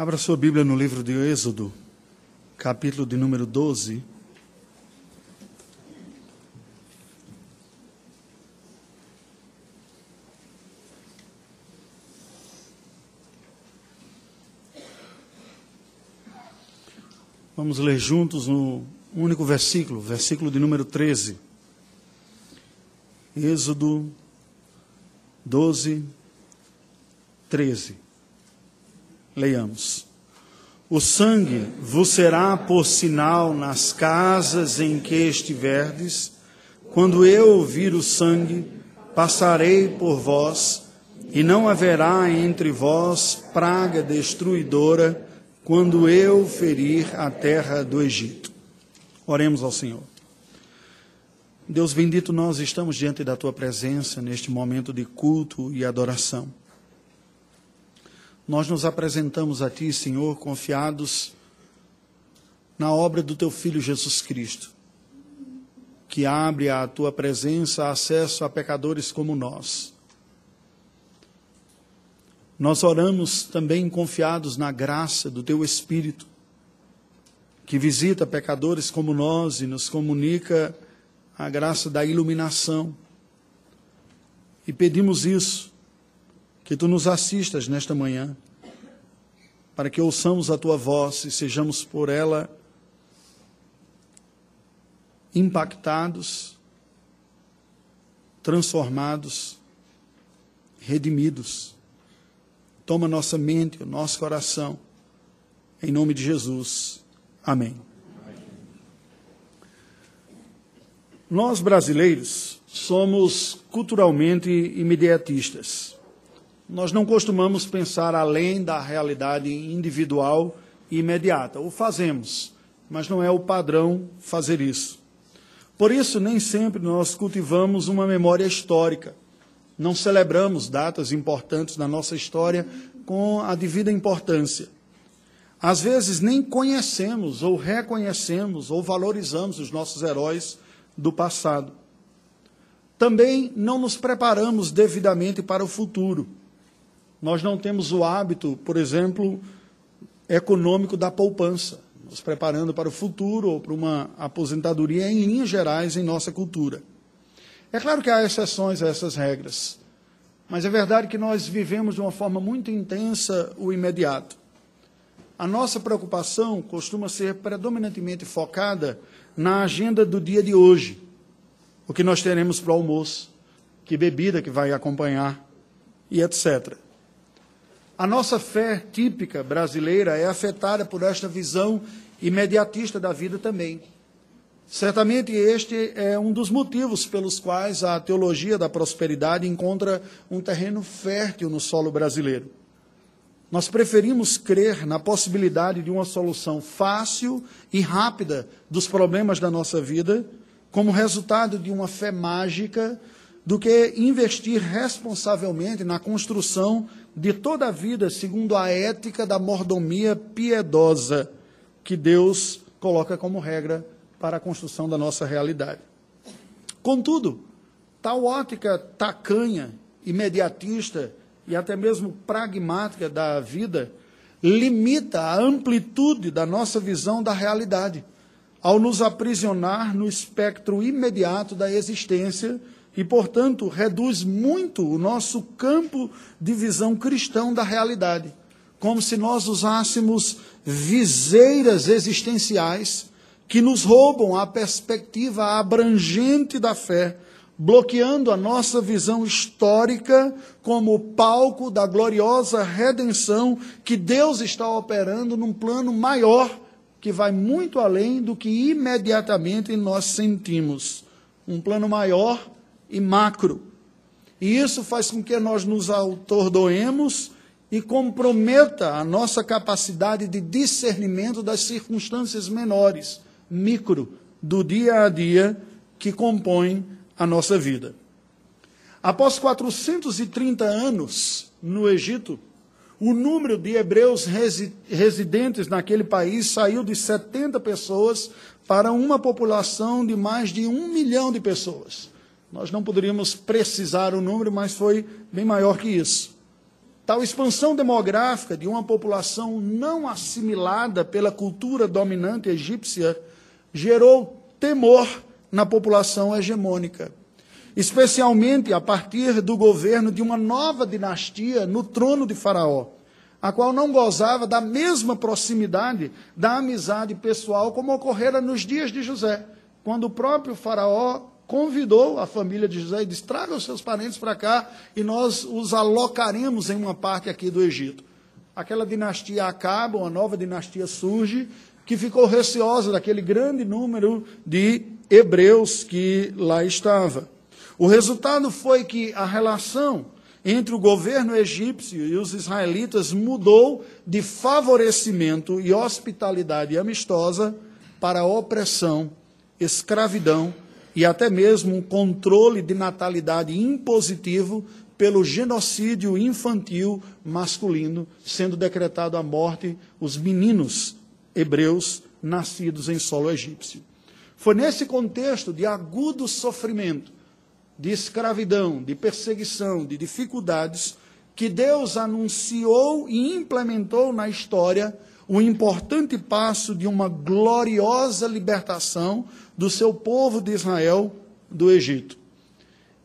Abra sua Bíblia no livro de Êxodo, capítulo de número 12. Vamos ler juntos no único versículo, versículo de número 13. Êxodo 12, 13. Leiamos. O sangue vos será por sinal nas casas em que estiverdes. Quando eu ouvir o sangue, passarei por vós, e não haverá entre vós praga destruidora quando eu ferir a terra do Egito. Oremos ao Senhor. Deus bendito, nós estamos diante da tua presença neste momento de culto e adoração. Nós nos apresentamos a ti, Senhor, confiados na obra do teu filho Jesus Cristo, que abre à tua presença acesso a pecadores como nós. Nós oramos também confiados na graça do teu Espírito, que visita pecadores como nós e nos comunica a graça da iluminação. E pedimos isso, que tu nos assistas nesta manhã, para que ouçamos a tua voz e sejamos por ela impactados, transformados, redimidos. Toma nossa mente, o nosso coração, em nome de Jesus. Amém. Nós brasileiros somos culturalmente imediatistas. Nós não costumamos pensar além da realidade individual e imediata. O fazemos, mas não é o padrão fazer isso. Por isso, nem sempre nós cultivamos uma memória histórica. Não celebramos datas importantes na nossa história com a devida importância. Às vezes, nem conhecemos, ou reconhecemos, ou valorizamos os nossos heróis do passado. Também não nos preparamos devidamente para o futuro. Nós não temos o hábito, por exemplo, econômico da poupança, nos preparando para o futuro ou para uma aposentadoria em linhas gerais em nossa cultura. É claro que há exceções a essas regras, mas é verdade que nós vivemos de uma forma muito intensa o imediato. A nossa preocupação costuma ser predominantemente focada na agenda do dia de hoje. O que nós teremos para o almoço, que bebida que vai acompanhar e etc. A nossa fé típica brasileira é afetada por esta visão imediatista da vida também. Certamente este é um dos motivos pelos quais a teologia da prosperidade encontra um terreno fértil no solo brasileiro. Nós preferimos crer na possibilidade de uma solução fácil e rápida dos problemas da nossa vida, como resultado de uma fé mágica, do que investir responsavelmente na construção de toda a vida segundo a ética da mordomia piedosa que Deus coloca como regra para a construção da nossa realidade. Contudo, tal ótica tacanha, imediatista, e até mesmo pragmática da vida limita a amplitude da nossa visão da realidade, ao nos aprisionar no espectro imediato da existência e, portanto, reduz muito o nosso campo de visão cristão da realidade, como se nós usássemos viseiras existenciais que nos roubam a perspectiva abrangente da fé bloqueando a nossa visão histórica como palco da gloriosa redenção que Deus está operando num plano maior que vai muito além do que imediatamente nós sentimos. Um plano maior e macro. E isso faz com que nós nos autordoemos e comprometa a nossa capacidade de discernimento das circunstâncias menores, micro, do dia a dia que compõem a nossa vida. Após 430 anos no Egito, o número de hebreus residentes naquele país saiu de 70 pessoas para uma população de mais de um milhão de pessoas. Nós não poderíamos precisar o número, mas foi bem maior que isso. Tal expansão demográfica de uma população não assimilada pela cultura dominante egípcia gerou temor na população hegemônica, especialmente a partir do governo de uma nova dinastia no trono de Faraó, a qual não gozava da mesma proximidade da amizade pessoal como ocorrera nos dias de José, quando o próprio Faraó convidou a família de José e disse: traga os seus parentes para cá e nós os alocaremos em uma parte aqui do Egito. Aquela dinastia acaba, uma nova dinastia surge, que ficou receosa daquele grande número de hebreus que lá estava. O resultado foi que a relação entre o governo egípcio e os israelitas mudou de favorecimento e hospitalidade amistosa para opressão, escravidão e até mesmo um controle de natalidade impositivo pelo genocídio infantil masculino, sendo decretado a morte os meninos hebreus nascidos em solo egípcio. Foi nesse contexto de agudo sofrimento, de escravidão, de perseguição, de dificuldades, que Deus anunciou e implementou na história o importante passo de uma gloriosa libertação do seu povo de Israel do Egito.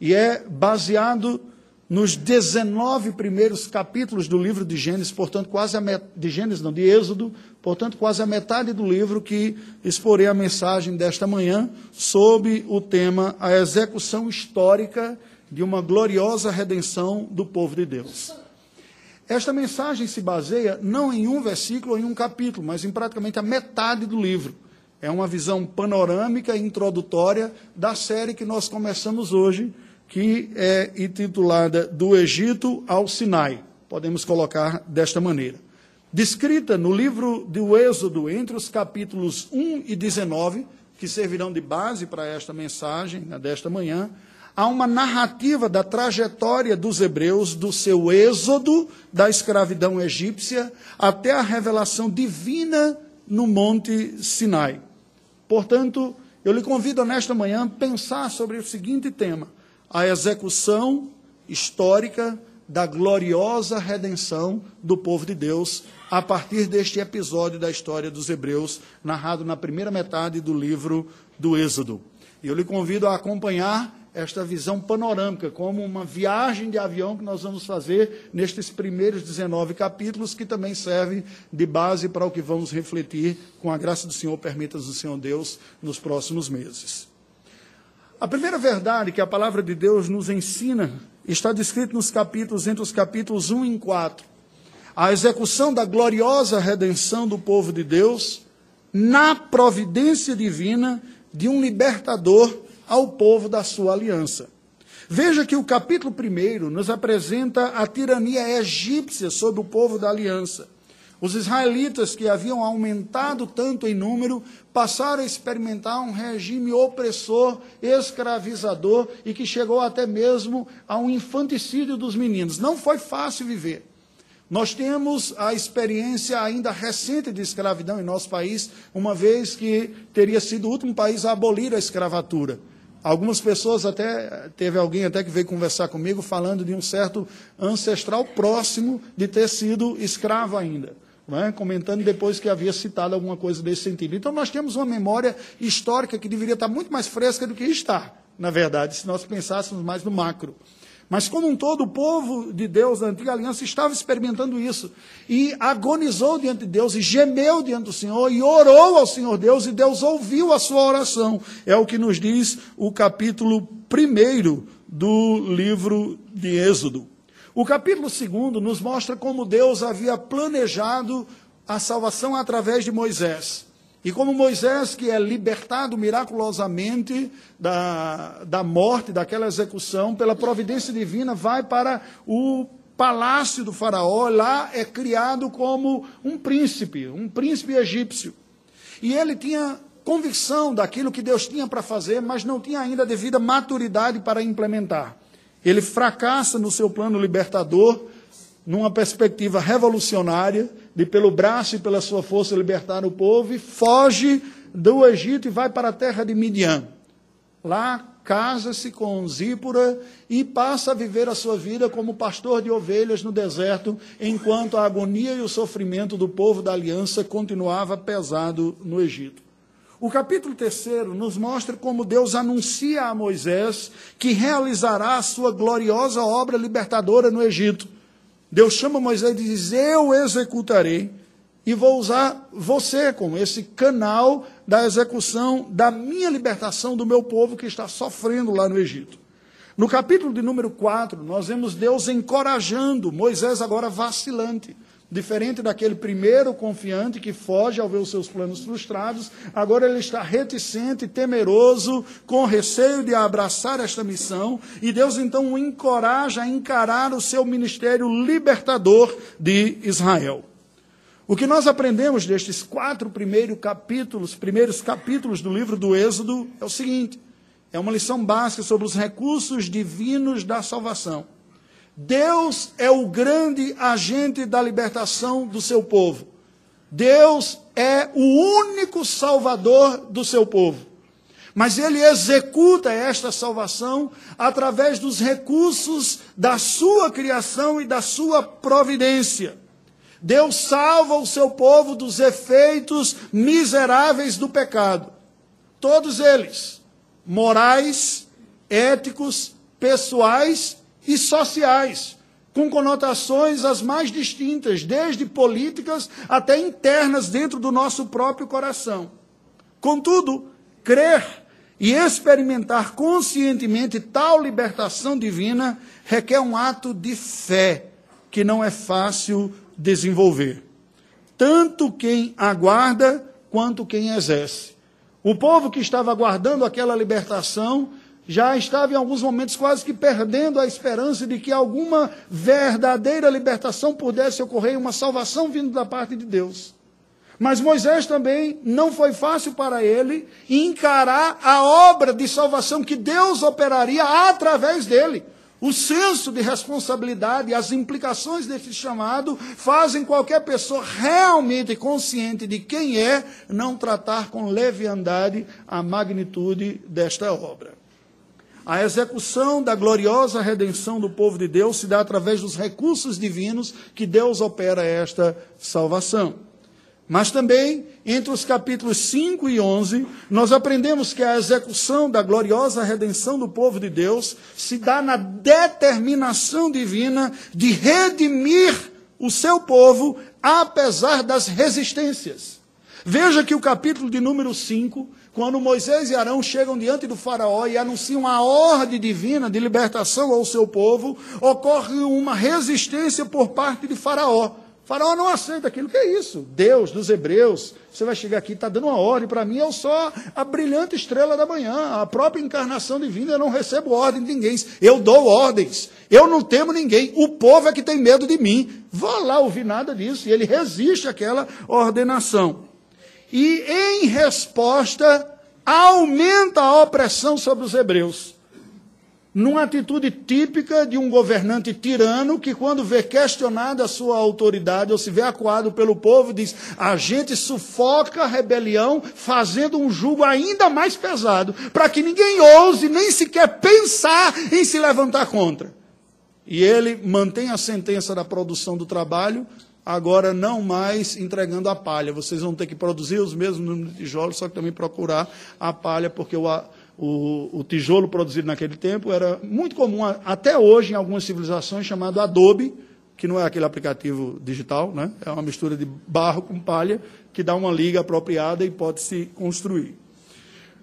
E é baseado nos 19 primeiros capítulos do livro de Gênesis, portanto, quase a met... de Gênesis, não, de Êxodo, portanto, quase a metade do livro que exporei a mensagem desta manhã sob o tema a execução histórica de uma gloriosa redenção do povo de Deus. Esta mensagem se baseia não em um versículo ou em um capítulo, mas em praticamente a metade do livro. É uma visão panorâmica e introdutória da série que nós começamos hoje, que é intitulada Do Egito ao Sinai. Podemos colocar desta maneira. Descrita no livro do Êxodo, entre os capítulos 1 e 19, que servirão de base para esta mensagem né, desta manhã, há uma narrativa da trajetória dos hebreus, do seu êxodo da escravidão egípcia até a revelação divina no Monte Sinai. Portanto, eu lhe convido nesta manhã a pensar sobre o seguinte tema: a execução histórica da gloriosa redenção do povo de Deus a partir deste episódio da história dos hebreus, narrado na primeira metade do livro do Êxodo. E eu lhe convido a acompanhar esta visão panorâmica, como uma viagem de avião que nós vamos fazer nestes primeiros 19 capítulos, que também serve de base para o que vamos refletir, com a graça do Senhor, permita-nos o Senhor Deus, nos próximos meses. A primeira verdade que a palavra de Deus nos ensina está descrita nos capítulos, entre os capítulos 1 e 4. A execução da gloriosa redenção do povo de Deus na providência divina de um libertador ao povo da sua aliança. Veja que o capítulo 1 nos apresenta a tirania egípcia sobre o povo da aliança. Os israelitas, que haviam aumentado tanto em número, passaram a experimentar um regime opressor, escravizador e que chegou até mesmo a um infanticídio dos meninos. Não foi fácil viver. Nós temos a experiência ainda recente de escravidão em nosso país, uma vez que teria sido o último país a abolir a escravatura. Algumas pessoas até, teve alguém até que veio conversar comigo falando de um certo ancestral próximo de ter sido escravo ainda. É? comentando depois que havia citado alguma coisa desse sentido. Então, nós temos uma memória histórica que deveria estar muito mais fresca do que está, na verdade, se nós pensássemos mais no macro. Mas, como um todo, o povo de Deus da antiga aliança estava experimentando isso. E agonizou diante de Deus, e gemeu diante do Senhor, e orou ao Senhor Deus, e Deus ouviu a sua oração. É o que nos diz o capítulo 1 do livro de Êxodo. O capítulo 2 nos mostra como Deus havia planejado a salvação através de Moisés. E como Moisés, que é libertado miraculosamente da, da morte, daquela execução, pela providência divina, vai para o palácio do Faraó, lá é criado como um príncipe, um príncipe egípcio. E ele tinha convicção daquilo que Deus tinha para fazer, mas não tinha ainda a devida maturidade para implementar. Ele fracassa no seu plano libertador, numa perspectiva revolucionária, de pelo braço e pela sua força libertar o povo, e foge do Egito e vai para a terra de Midian. Lá casa-se com Zípora e passa a viver a sua vida como pastor de ovelhas no deserto, enquanto a agonia e o sofrimento do povo da aliança continuava pesado no Egito. O capítulo terceiro nos mostra como Deus anuncia a Moisés que realizará a sua gloriosa obra libertadora no Egito. Deus chama Moisés e diz: Eu executarei e vou usar você como esse canal da execução da minha libertação do meu povo que está sofrendo lá no Egito. No capítulo de número 4, nós vemos Deus encorajando Moisés agora vacilante. Diferente daquele primeiro confiante que foge ao ver os seus planos frustrados, agora ele está reticente, temeroso, com receio de abraçar esta missão, e Deus então o encoraja a encarar o seu ministério libertador de Israel. O que nós aprendemos destes quatro primeiros capítulos, primeiros capítulos do livro do Êxodo é o seguinte: é uma lição básica sobre os recursos divinos da salvação. Deus é o grande agente da libertação do seu povo. Deus é o único salvador do seu povo. Mas ele executa esta salvação através dos recursos da sua criação e da sua providência. Deus salva o seu povo dos efeitos miseráveis do pecado. Todos eles, morais, éticos, pessoais e sociais, com conotações as mais distintas, desde políticas até internas dentro do nosso próprio coração. Contudo, crer e experimentar conscientemente tal libertação divina requer um ato de fé que não é fácil desenvolver. Tanto quem aguarda quanto quem exerce. O povo que estava aguardando aquela libertação já estava em alguns momentos quase que perdendo a esperança de que alguma verdadeira libertação pudesse ocorrer, uma salvação vindo da parte de Deus. Mas Moisés também não foi fácil para ele encarar a obra de salvação que Deus operaria através dele. O senso de responsabilidade e as implicações desse chamado fazem qualquer pessoa realmente consciente de quem é não tratar com leviandade a magnitude desta obra. A execução da gloriosa redenção do povo de Deus se dá através dos recursos divinos que Deus opera esta salvação. Mas também, entre os capítulos 5 e 11, nós aprendemos que a execução da gloriosa redenção do povo de Deus se dá na determinação divina de redimir o seu povo, apesar das resistências. Veja que o capítulo de número 5, quando Moisés e Arão chegam diante do Faraó e anunciam a ordem divina de libertação ao seu povo, ocorre uma resistência por parte de Faraó. Faraó não aceita aquilo. que é isso? Deus dos hebreus. Você vai chegar aqui, está dando uma ordem para mim, eu sou a brilhante estrela da manhã, a própria encarnação divina, eu não recebo ordem de ninguém. Eu dou ordens. Eu não temo ninguém. O povo é que tem medo de mim. Vá lá ouvir nada disso. E ele resiste àquela ordenação. E em resposta, aumenta a opressão sobre os hebreus numa atitude típica de um governante tirano que, quando vê questionada a sua autoridade ou se vê acuado pelo povo, diz: a gente sufoca a rebelião fazendo um jugo ainda mais pesado, para que ninguém ouse nem sequer pensar em se levantar contra. E ele mantém a sentença da produção do trabalho, agora não mais entregando a palha. Vocês vão ter que produzir os mesmos números de tijolos, só que também procurar a palha, porque o o, o, tijolo produzido naquele tempo era muito comum, até hoje, em algumas civilizações, chamado Adobe, que não é aquele aplicativo digital, né? é uma mistura de barro com palha, que dá uma liga apropriada e pode se construir.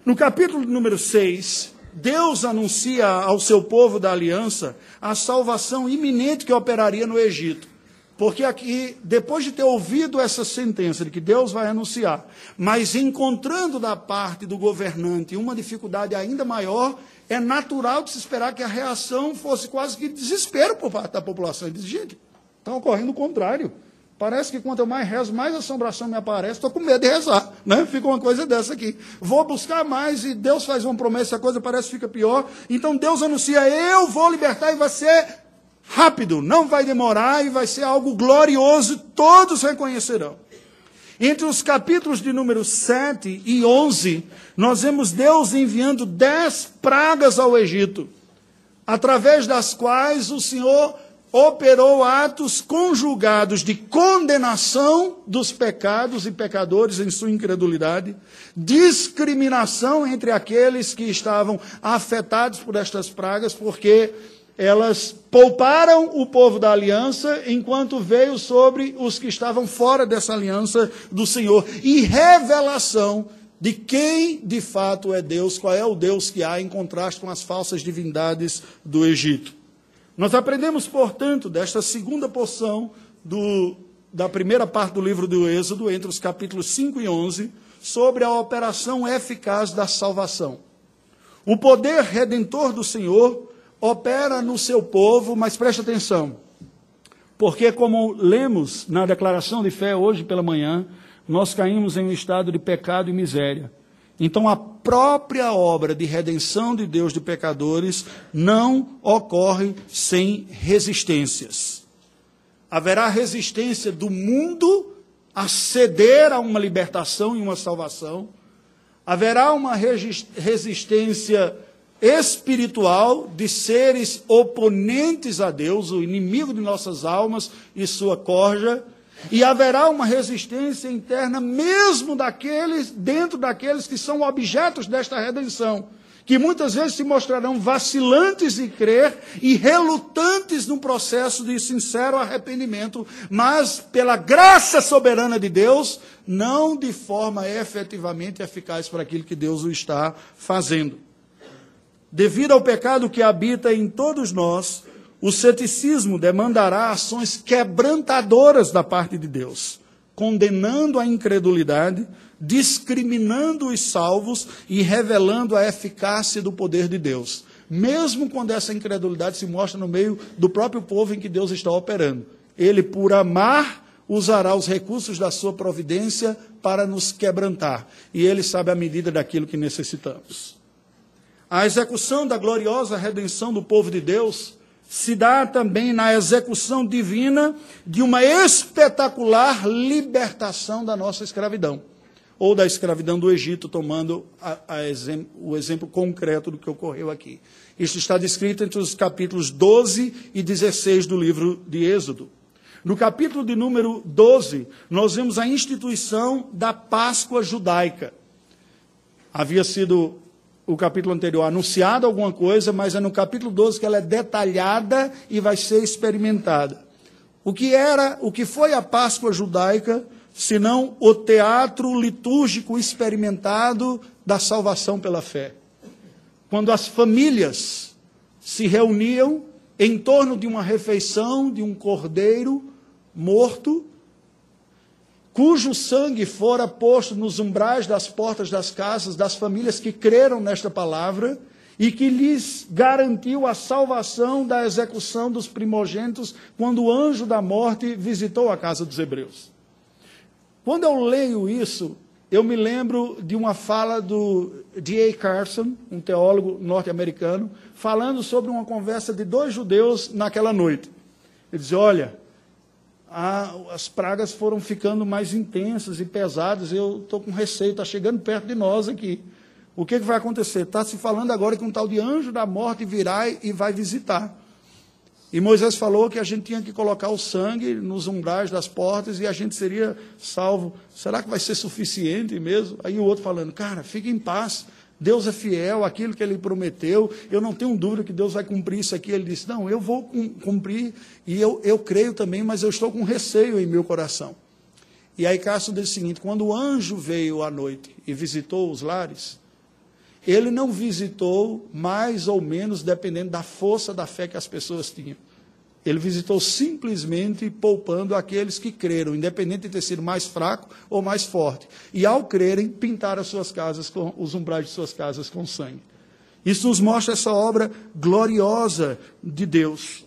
No capítulo número 6, Deus anuncia ao seu povo da aliança a salvação iminente que operaria no Egito. Porque aqui, depois de ter ouvido essa sentença de que Deus vai anunciar, mas encontrando da parte do governante uma dificuldade ainda maior, é natural de se esperar que a reação fosse quase que desespero por parte da população. Ele diz, gente, está ocorrendo o contrário. Parece que quanto eu mais rezo, mais assombração me aparece. Estou com medo de rezar. Né? Fica uma coisa dessa aqui. Vou buscar mais e Deus faz uma promessa, a coisa parece que fica pior. Então Deus anuncia: Eu vou libertar e vai ser rápido, não vai demorar e vai ser algo glorioso, todos reconhecerão. Entre os capítulos de número 7 e 11, nós vemos Deus enviando dez pragas ao Egito, através das quais o Senhor operou atos conjugados de condenação dos pecados e pecadores em sua incredulidade, discriminação entre aqueles que estavam afetados por estas pragas, porque elas pouparam o povo da aliança, enquanto veio sobre os que estavam fora dessa aliança do Senhor. E revelação de quem de fato é Deus, qual é o Deus que há em contraste com as falsas divindades do Egito. Nós aprendemos, portanto, desta segunda porção do, da primeira parte do livro do Êxodo, entre os capítulos 5 e 11, sobre a operação eficaz da salvação. O poder redentor do Senhor opera no seu povo, mas preste atenção, porque, como lemos na declaração de fé hoje pela manhã, nós caímos em um estado de pecado e miséria. Então, a própria obra de redenção de Deus de pecadores não ocorre sem resistências. Haverá resistência do mundo a ceder a uma libertação e uma salvação. Haverá uma resistência espiritual de seres oponentes a Deus, o inimigo de nossas almas e sua corja, e haverá uma resistência interna mesmo daqueles, dentro daqueles que são objetos desta redenção, que muitas vezes se mostrarão vacilantes em crer e relutantes no processo de sincero arrependimento, mas pela graça soberana de Deus, não de forma efetivamente eficaz para aquilo que Deus o está fazendo. Devido ao pecado que habita em todos nós, o ceticismo demandará ações quebrantadoras da parte de Deus, condenando a incredulidade, discriminando os salvos e revelando a eficácia do poder de Deus, mesmo quando essa incredulidade se mostra no meio do próprio povo em que Deus está operando. Ele, por amar, usará os recursos da sua providência para nos quebrantar, e ele sabe a medida daquilo que necessitamos. A execução da gloriosa redenção do povo de Deus se dá também na execução divina de uma espetacular libertação da nossa escravidão, ou da escravidão do Egito, tomando a, a exem o exemplo concreto do que ocorreu aqui. Isto está descrito entre os capítulos 12 e 16 do livro de Êxodo. No capítulo de número 12, nós vemos a instituição da Páscoa judaica. Havia sido o capítulo anterior anunciado alguma coisa, mas é no capítulo 12 que ela é detalhada e vai ser experimentada. O que era, o que foi a Páscoa judaica, senão o teatro litúrgico experimentado da salvação pela fé. Quando as famílias se reuniam em torno de uma refeição de um cordeiro morto cujo sangue fora posto nos umbrais das portas das casas das famílias que creram nesta palavra e que lhes garantiu a salvação da execução dos primogênitos quando o anjo da morte visitou a casa dos hebreus. Quando eu leio isso, eu me lembro de uma fala do D.A. Carson, um teólogo norte-americano, falando sobre uma conversa de dois judeus naquela noite. Ele diz: Olha, a, as pragas foram ficando mais intensas e pesadas. Eu estou com receio, está chegando perto de nós aqui. O que, que vai acontecer? Está se falando agora que um tal de anjo da morte virá e vai visitar. E Moisés falou que a gente tinha que colocar o sangue nos umbrais das portas e a gente seria salvo. Será que vai ser suficiente mesmo? Aí o outro falando, cara, fique em paz. Deus é fiel, aquilo que ele prometeu, eu não tenho dúvida que Deus vai cumprir isso aqui. Ele disse: Não, eu vou cumprir, e eu, eu creio também, mas eu estou com receio em meu coração. E aí Cássio diz o seguinte: quando o anjo veio à noite e visitou os lares, ele não visitou mais ou menos dependendo da força da fé que as pessoas tinham. Ele visitou simplesmente poupando aqueles que creram, independente de ter sido mais fraco ou mais forte. E ao crerem, pintaram suas casas com os umbrais de suas casas com sangue. Isso nos mostra essa obra gloriosa de Deus.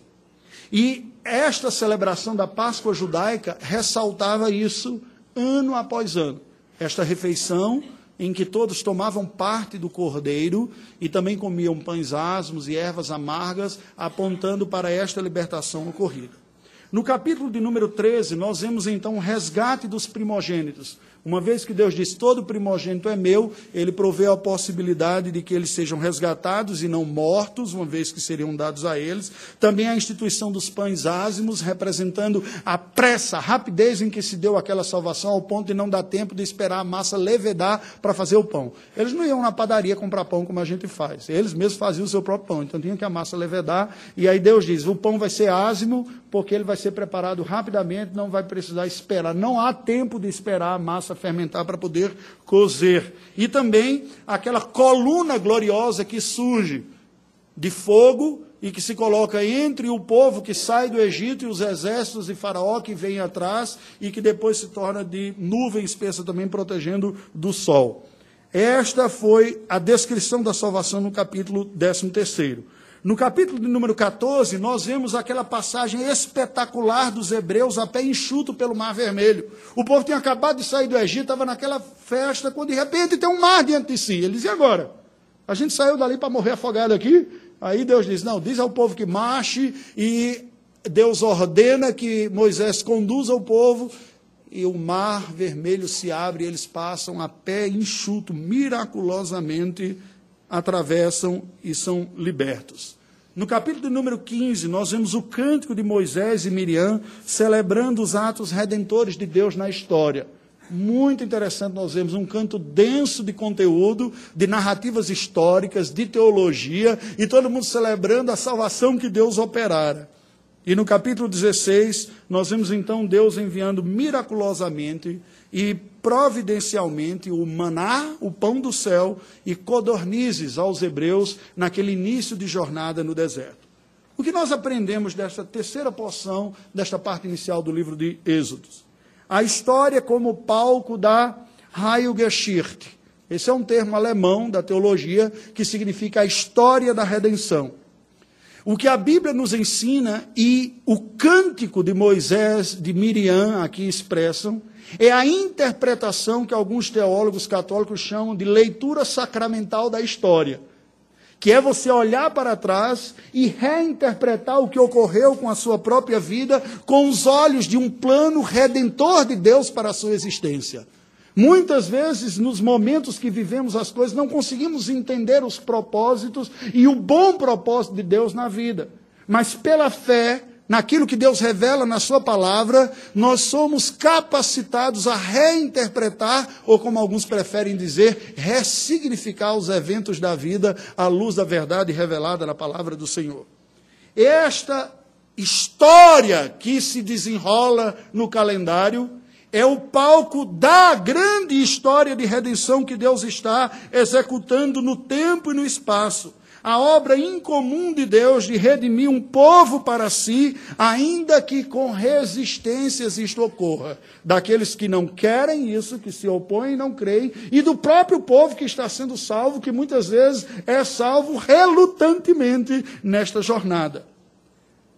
E esta celebração da Páscoa judaica ressaltava isso ano após ano. Esta refeição em que todos tomavam parte do cordeiro e também comiam pães asmos e ervas amargas, apontando para esta libertação ocorrida. No capítulo de número 13, nós vemos então o resgate dos primogênitos. Uma vez que Deus diz: todo primogênito é meu, ele provê a possibilidade de que eles sejam resgatados e não mortos, uma vez que seriam dados a eles. Também a instituição dos pães ázimos, representando a pressa, a rapidez em que se deu aquela salvação, ao ponto de não dar tempo de esperar a massa levedar para fazer o pão. Eles não iam na padaria comprar pão como a gente faz, eles mesmos faziam o seu próprio pão, então tinha que a massa levedar. E aí Deus diz: o pão vai ser ázimo, porque ele vai ser preparado rapidamente, não vai precisar esperar. Não há tempo de esperar a massa fermentar para poder cozer. E também aquela coluna gloriosa que surge de fogo e que se coloca entre o povo que sai do Egito e os exércitos de Faraó que vêm atrás e que depois se torna de nuvem espessa também protegendo do sol. Esta foi a descrição da salvação no capítulo 13. No capítulo de número 14, nós vemos aquela passagem espetacular dos hebreus a pé enxuto pelo Mar Vermelho. O povo tinha acabado de sair do Egito, estava naquela festa, quando de repente tem um mar diante de si. Eles, e agora? A gente saiu dali para morrer afogado aqui? Aí Deus diz: Não, diz ao povo que marche, e Deus ordena que Moisés conduza o povo, e o mar vermelho se abre, e eles passam a pé enxuto, miraculosamente atravessam e são libertos. No capítulo número 15, nós vemos o cântico de Moisés e Miriam celebrando os atos redentores de Deus na história. Muito interessante, nós vemos um canto denso de conteúdo, de narrativas históricas, de teologia, e todo mundo celebrando a salvação que Deus operara. E no capítulo 16, nós vemos então Deus enviando miraculosamente e providencialmente o maná, o pão do céu, e codornizes aos hebreus naquele início de jornada no deserto. O que nós aprendemos desta terceira porção, desta parte inicial do livro de Êxodos? A história como palco da Heilgeschichte. Esse é um termo alemão da teologia que significa a história da redenção. O que a Bíblia nos ensina e o cântico de Moisés, de Miriam, aqui expressam, é a interpretação que alguns teólogos católicos chamam de leitura sacramental da história, que é você olhar para trás e reinterpretar o que ocorreu com a sua própria vida com os olhos de um plano redentor de Deus para a sua existência. Muitas vezes, nos momentos que vivemos as coisas, não conseguimos entender os propósitos e o bom propósito de Deus na vida. Mas pela fé, naquilo que Deus revela na Sua palavra, nós somos capacitados a reinterpretar, ou como alguns preferem dizer, ressignificar os eventos da vida à luz da verdade revelada na palavra do Senhor. Esta história que se desenrola no calendário é o palco da grande história de redenção que Deus está executando no tempo e no espaço a obra incomum de Deus de redimir um povo para si, ainda que com resistências isto ocorra. Daqueles que não querem isso, que se opõem e não creem, e do próprio povo que está sendo salvo, que muitas vezes é salvo relutantemente nesta jornada.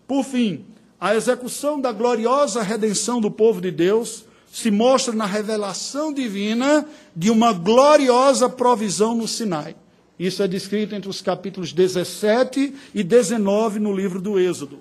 Por fim, a execução da gloriosa redenção do povo de Deus se mostra na revelação divina de uma gloriosa provisão no Sinai. Isso é descrito entre os capítulos 17 e 19 no livro do Êxodo.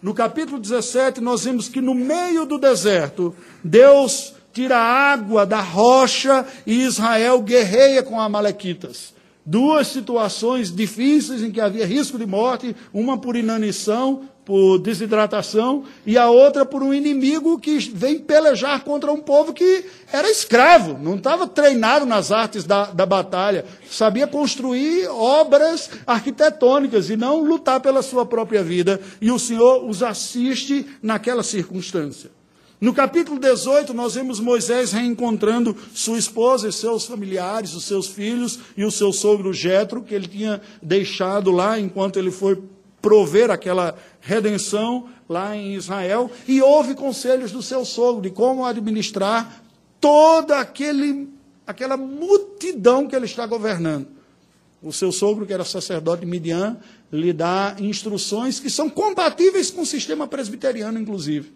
No capítulo 17, nós vemos que no meio do deserto, Deus tira água da rocha e Israel guerreia com Amalequitas. Duas situações difíceis em que havia risco de morte, uma por inanição, por desidratação, e a outra por um inimigo que vem pelejar contra um povo que era escravo, não estava treinado nas artes da, da batalha, sabia construir obras arquitetônicas e não lutar pela sua própria vida. E o Senhor os assiste naquela circunstância. No capítulo 18, nós vemos Moisés reencontrando sua esposa e seus familiares, os seus filhos e o seu sogro Jetro, que ele tinha deixado lá enquanto ele foi prover aquela redenção lá em Israel, e houve conselhos do seu sogro de como administrar toda aquele, aquela multidão que ele está governando. O seu sogro, que era sacerdote Midian, lhe dá instruções que são compatíveis com o sistema presbiteriano, inclusive,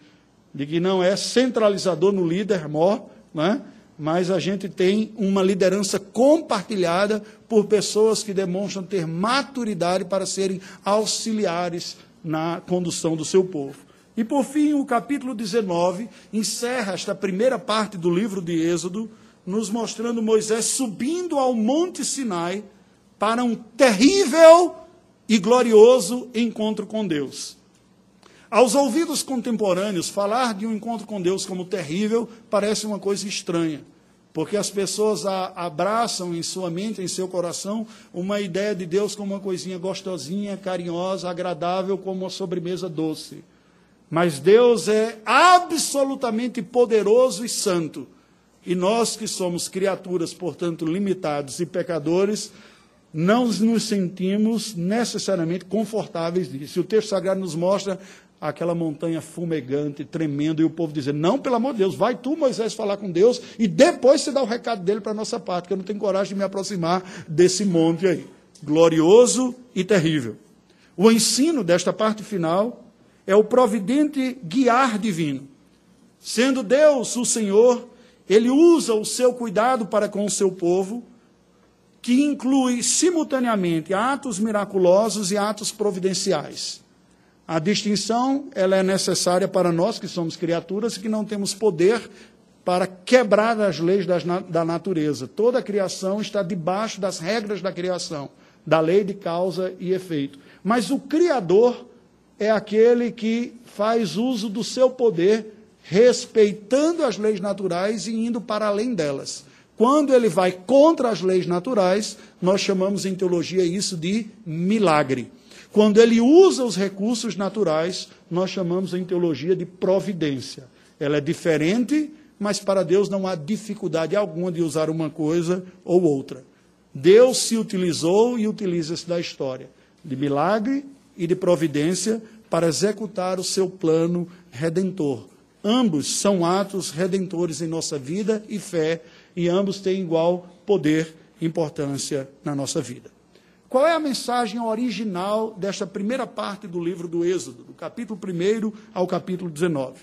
de que não é centralizador no líder mor, né? mas a gente tem uma liderança compartilhada por pessoas que demonstram ter maturidade para serem auxiliares na condução do seu povo. E por fim, o capítulo 19 encerra esta primeira parte do livro de Êxodo, nos mostrando Moisés subindo ao Monte Sinai para um terrível e glorioso encontro com Deus. Aos ouvidos contemporâneos, falar de um encontro com Deus como terrível parece uma coisa estranha, porque as pessoas abraçam em sua mente, em seu coração, uma ideia de Deus como uma coisinha gostosinha, carinhosa, agradável, como uma sobremesa doce. Mas Deus é absolutamente poderoso e santo. E nós que somos criaturas, portanto, limitados e pecadores, não nos sentimos necessariamente confortáveis disso. E o texto sagrado nos mostra aquela montanha fumegante, tremendo, e o povo dizendo: Não, pelo amor de Deus, vai tu, Moisés, falar com Deus, e depois você dá o recado dele para a nossa parte, que eu não tenho coragem de me aproximar desse monte aí. Glorioso e terrível. O ensino desta parte final é o providente guiar divino. Sendo Deus o Senhor, ele usa o seu cuidado para com o seu povo, que inclui simultaneamente atos miraculosos e atos providenciais. A distinção ela é necessária para nós que somos criaturas e que não temos poder para quebrar as leis das, da natureza. Toda a criação está debaixo das regras da criação, da lei de causa e efeito. Mas o Criador é aquele que faz uso do seu poder, respeitando as leis naturais e indo para além delas. Quando ele vai contra as leis naturais, nós chamamos em teologia isso de milagre. Quando ele usa os recursos naturais, nós chamamos em teologia de providência. Ela é diferente, mas para Deus não há dificuldade alguma de usar uma coisa ou outra. Deus se utilizou e utiliza-se da história de milagre e de providência para executar o seu plano redentor. Ambos são atos redentores em nossa vida e fé, e ambos têm igual poder e importância na nossa vida. Qual é a mensagem original desta primeira parte do livro do Êxodo, do capítulo 1 ao capítulo 19?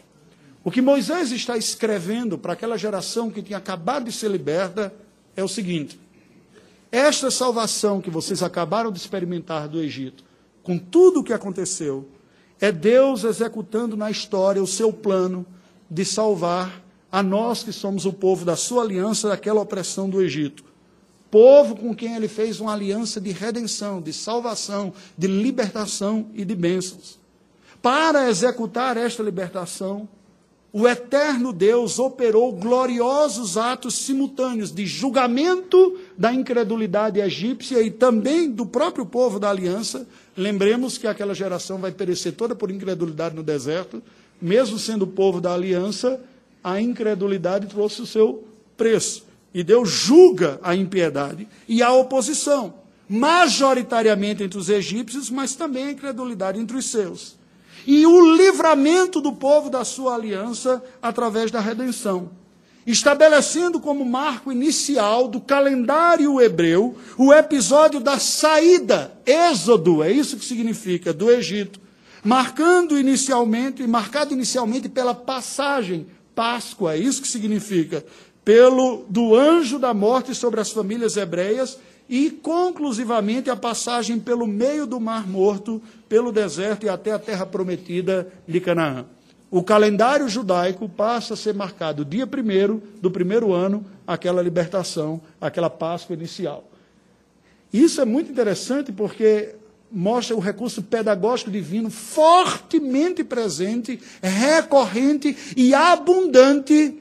O que Moisés está escrevendo para aquela geração que tinha acabado de ser liberta é o seguinte: esta salvação que vocês acabaram de experimentar do Egito com tudo o que aconteceu, é Deus executando na história o seu plano de salvar a nós que somos o povo da sua aliança daquela opressão do Egito. Povo com quem ele fez uma aliança de redenção, de salvação, de libertação e de bênçãos. Para executar esta libertação, o eterno Deus operou gloriosos atos simultâneos de julgamento da incredulidade egípcia e também do próprio povo da aliança. Lembremos que aquela geração vai perecer toda por incredulidade no deserto, mesmo sendo o povo da aliança, a incredulidade trouxe o seu preço. E Deus julga a impiedade e a oposição, majoritariamente entre os egípcios, mas também a incredulidade entre os seus. E o livramento do povo da sua aliança através da redenção, estabelecendo como marco inicial do calendário hebreu o episódio da saída, êxodo, é isso que significa, do Egito, marcando inicialmente, marcado inicialmente pela passagem, Páscoa, é isso que significa, pelo do anjo da morte sobre as famílias hebreias e conclusivamente a passagem pelo meio do Mar Morto, pelo deserto e até a terra prometida de Canaã. O calendário judaico passa a ser marcado dia primeiro do primeiro ano, aquela libertação, aquela Páscoa inicial. Isso é muito interessante porque mostra o recurso pedagógico divino fortemente presente, recorrente e abundante.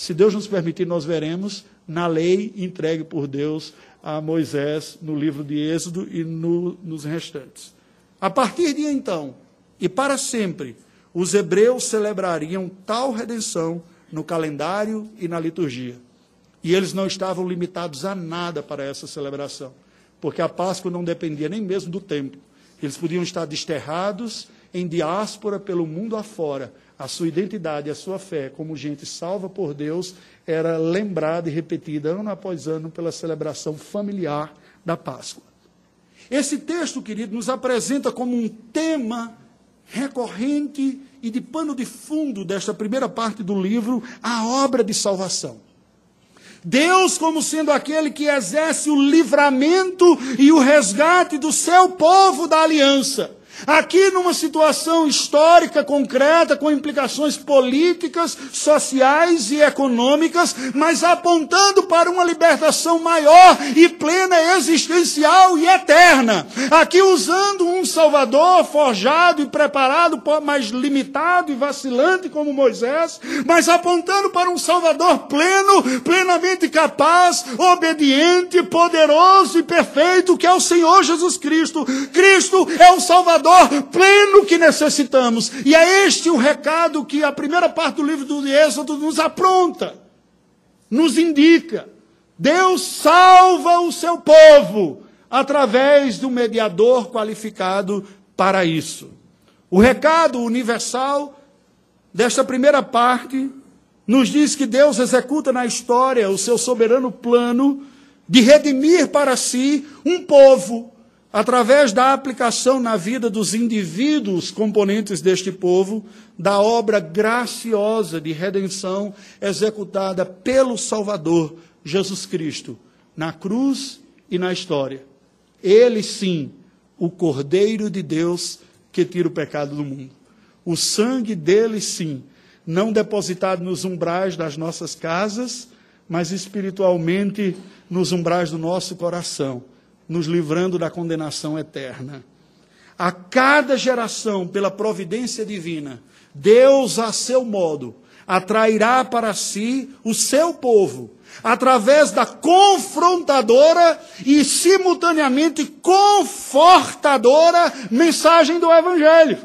Se Deus nos permitir, nós veremos na lei entregue por Deus a Moisés no livro de Êxodo e no, nos restantes. A partir de então, e para sempre, os hebreus celebrariam tal redenção no calendário e na liturgia. E eles não estavam limitados a nada para essa celebração, porque a Páscoa não dependia nem mesmo do tempo. Eles podiam estar desterrados em diáspora pelo mundo afora, a sua identidade, a sua fé como gente salva por Deus era lembrada e repetida ano após ano pela celebração familiar da Páscoa. Esse texto, querido, nos apresenta como um tema recorrente e de pano de fundo desta primeira parte do livro a obra de salvação. Deus, como sendo aquele que exerce o livramento e o resgate do seu povo da aliança Aqui, numa situação histórica concreta, com implicações políticas, sociais e econômicas, mas apontando para uma libertação maior e plena, existencial e eterna. Aqui, usando um Salvador forjado e preparado, mais limitado e vacilante como Moisés, mas apontando para um Salvador pleno, plenamente capaz, obediente, poderoso e perfeito, que é o Senhor Jesus Cristo. Cristo é o Salvador pleno que necessitamos. E é este o recado que a primeira parte do livro do Êxodo nos apronta, nos indica. Deus salva o seu povo através do mediador qualificado para isso. O recado universal desta primeira parte nos diz que Deus executa na história o seu soberano plano de redimir para si um povo através da aplicação na vida dos indivíduos componentes deste povo, da obra graciosa de redenção executada pelo Salvador Jesus Cristo, na cruz e na história. Ele sim, o Cordeiro de Deus que tira o pecado do mundo. O sangue dele sim, não depositado nos umbrais das nossas casas, mas espiritualmente nos umbrais do nosso coração nos livrando da condenação eterna. A cada geração, pela providência divina, Deus, a seu modo, atrairá para si o seu povo, através da confrontadora e simultaneamente confortadora mensagem do Evangelho.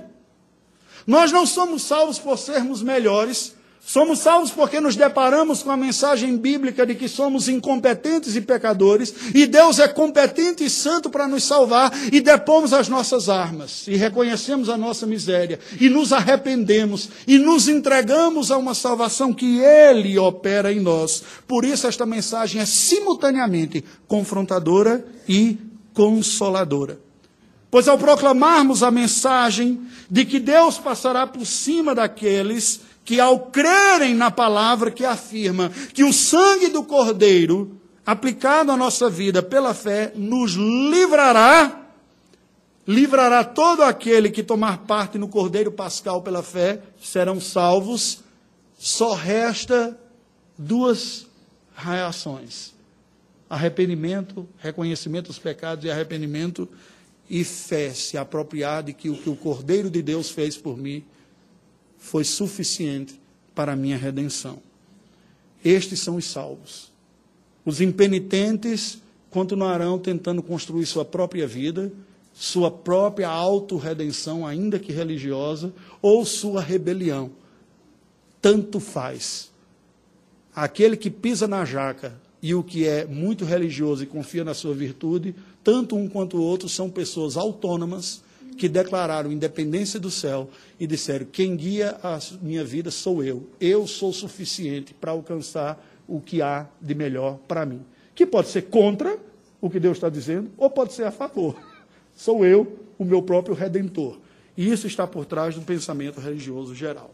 Nós não somos salvos por sermos melhores, Somos salvos porque nos deparamos com a mensagem bíblica de que somos incompetentes e pecadores, e Deus é competente e santo para nos salvar, e depomos as nossas armas, e reconhecemos a nossa miséria, e nos arrependemos, e nos entregamos a uma salvação que Ele opera em nós. Por isso, esta mensagem é simultaneamente confrontadora e consoladora. Pois ao proclamarmos a mensagem de que Deus passará por cima daqueles que ao crerem na palavra que afirma que o sangue do Cordeiro, aplicado à nossa vida pela fé, nos livrará, livrará todo aquele que tomar parte no Cordeiro Pascal pela fé, serão salvos. Só resta duas reações: arrependimento, reconhecimento dos pecados e arrependimento, e fé, se apropriar de que o que o Cordeiro de Deus fez por mim foi suficiente para a minha redenção. Estes são os salvos. Os impenitentes continuarão tentando construir sua própria vida, sua própria autorredenção, ainda que religiosa, ou sua rebelião. Tanto faz. Aquele que pisa na jaca e o que é muito religioso e confia na sua virtude, tanto um quanto o outro são pessoas autônomas que declararam independência do céu e disseram: quem guia a minha vida sou eu. Eu sou suficiente para alcançar o que há de melhor para mim. Que pode ser contra o que Deus está dizendo, ou pode ser a favor. Sou eu, o meu próprio redentor. E isso está por trás do pensamento religioso geral.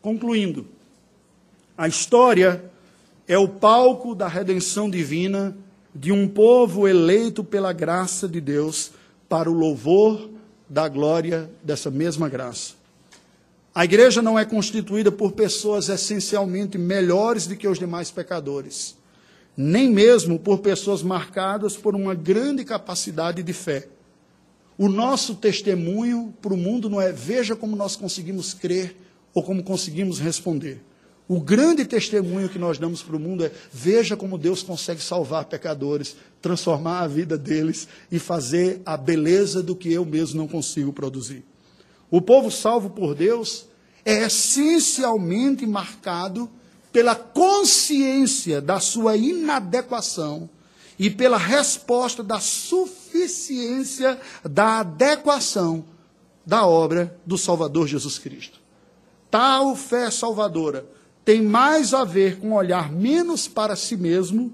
Concluindo, a história é o palco da redenção divina de um povo eleito pela graça de Deus para o louvor da glória dessa mesma graça. A igreja não é constituída por pessoas essencialmente melhores do que os demais pecadores, nem mesmo por pessoas marcadas por uma grande capacidade de fé. O nosso testemunho para o mundo não é veja como nós conseguimos crer ou como conseguimos responder. O grande testemunho que nós damos para o mundo é: veja como Deus consegue salvar pecadores, transformar a vida deles e fazer a beleza do que eu mesmo não consigo produzir. O povo salvo por Deus é essencialmente marcado pela consciência da sua inadequação e pela resposta da suficiência da adequação da obra do Salvador Jesus Cristo. Tal fé salvadora tem mais a ver com olhar menos para si mesmo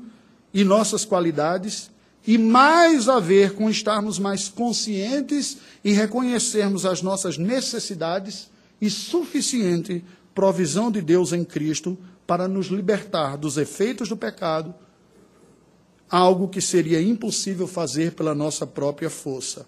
e nossas qualidades e mais a ver com estarmos mais conscientes e reconhecermos as nossas necessidades e suficiente provisão de Deus em Cristo para nos libertar dos efeitos do pecado, algo que seria impossível fazer pela nossa própria força.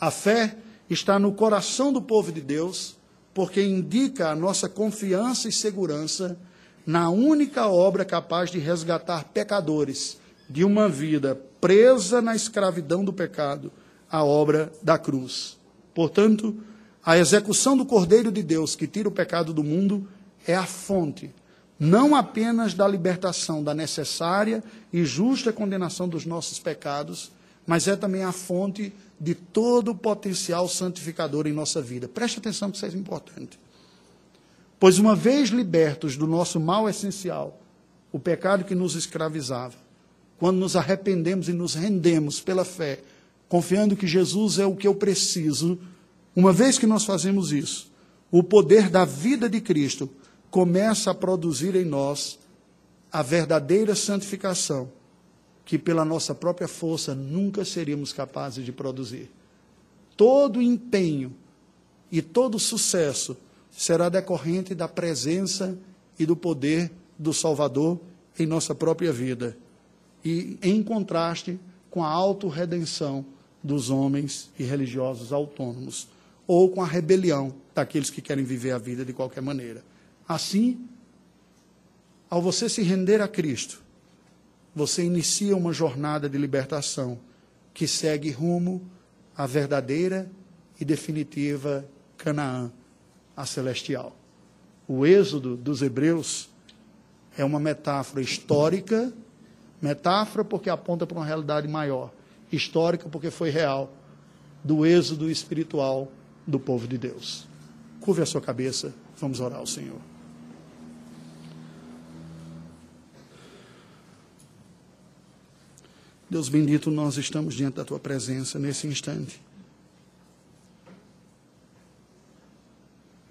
A fé está no coração do povo de Deus, porque indica a nossa confiança e segurança na única obra capaz de resgatar pecadores de uma vida presa na escravidão do pecado, a obra da cruz. Portanto, a execução do Cordeiro de Deus que tira o pecado do mundo é a fonte, não apenas da libertação da necessária e justa condenação dos nossos pecados, mas é também a fonte de todo o potencial santificador em nossa vida. Preste atenção que isso é importante. Pois uma vez libertos do nosso mal essencial, o pecado que nos escravizava, quando nos arrependemos e nos rendemos pela fé, confiando que Jesus é o que eu preciso, uma vez que nós fazemos isso, o poder da vida de Cristo começa a produzir em nós a verdadeira santificação, que pela nossa própria força nunca seríamos capazes de produzir. Todo empenho e todo sucesso será decorrente da presença e do poder do Salvador em nossa própria vida. E em contraste com a autorredenção dos homens e religiosos autônomos, ou com a rebelião daqueles que querem viver a vida de qualquer maneira. Assim, ao você se render a Cristo, você inicia uma jornada de libertação que segue rumo à verdadeira e definitiva Canaã, a celestial. O êxodo dos hebreus é uma metáfora histórica, metáfora porque aponta para uma realidade maior, histórica porque foi real, do êxodo espiritual do povo de Deus. Curve a sua cabeça, vamos orar ao Senhor. Deus bendito, nós estamos diante da tua presença nesse instante.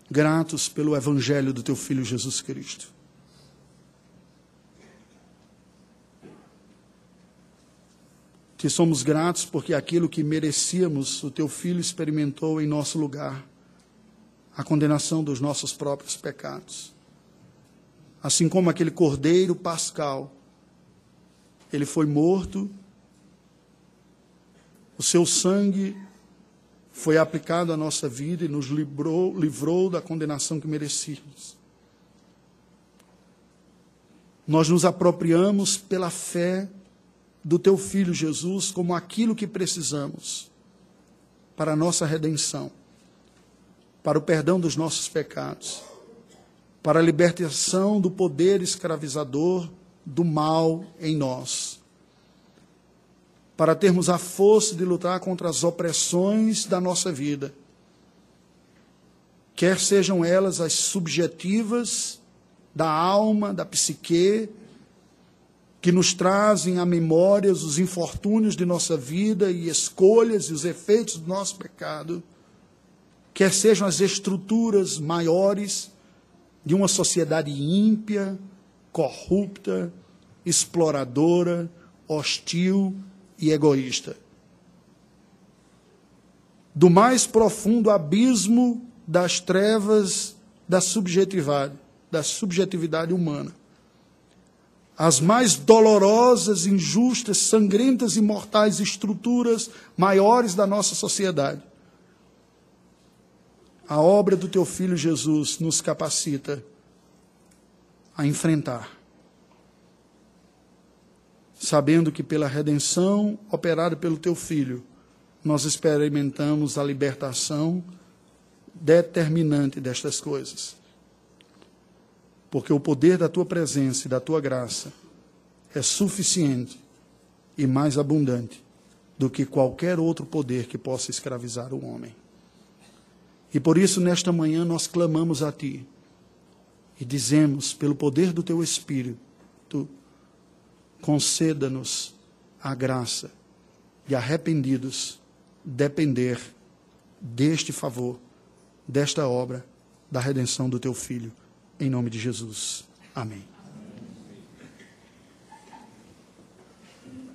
gratos pelo Evangelho do teu Filho Jesus Cristo. Te somos gratos porque aquilo que merecíamos, o teu Filho experimentou em nosso lugar a condenação dos nossos próprios pecados. Assim como aquele cordeiro pascal, ele foi morto, o seu sangue foi aplicado à nossa vida e nos livrou, livrou da condenação que merecíamos. Nós nos apropriamos pela fé do teu filho Jesus como aquilo que precisamos para a nossa redenção, para o perdão dos nossos pecados, para a libertação do poder escravizador do mal em nós para termos a força de lutar contra as opressões da nossa vida, quer sejam elas as subjetivas da alma, da psique, que nos trazem à memória os infortúnios de nossa vida e escolhas e os efeitos do nosso pecado, quer sejam as estruturas maiores de uma sociedade ímpia, corrupta, exploradora, hostil, e egoísta. Do mais profundo abismo das trevas da subjetividade, da subjetividade humana. As mais dolorosas, injustas, sangrentas e mortais estruturas maiores da nossa sociedade. A obra do teu filho Jesus nos capacita a enfrentar sabendo que pela redenção operada pelo teu filho, nós experimentamos a libertação determinante destas coisas. Porque o poder da tua presença e da tua graça é suficiente e mais abundante do que qualquer outro poder que possa escravizar o homem. E por isso, nesta manhã, nós clamamos a Ti e dizemos, pelo poder do Teu Espírito, conceda-nos a graça de arrependidos depender deste favor, desta obra da redenção do teu filho, em nome de Jesus. Amém.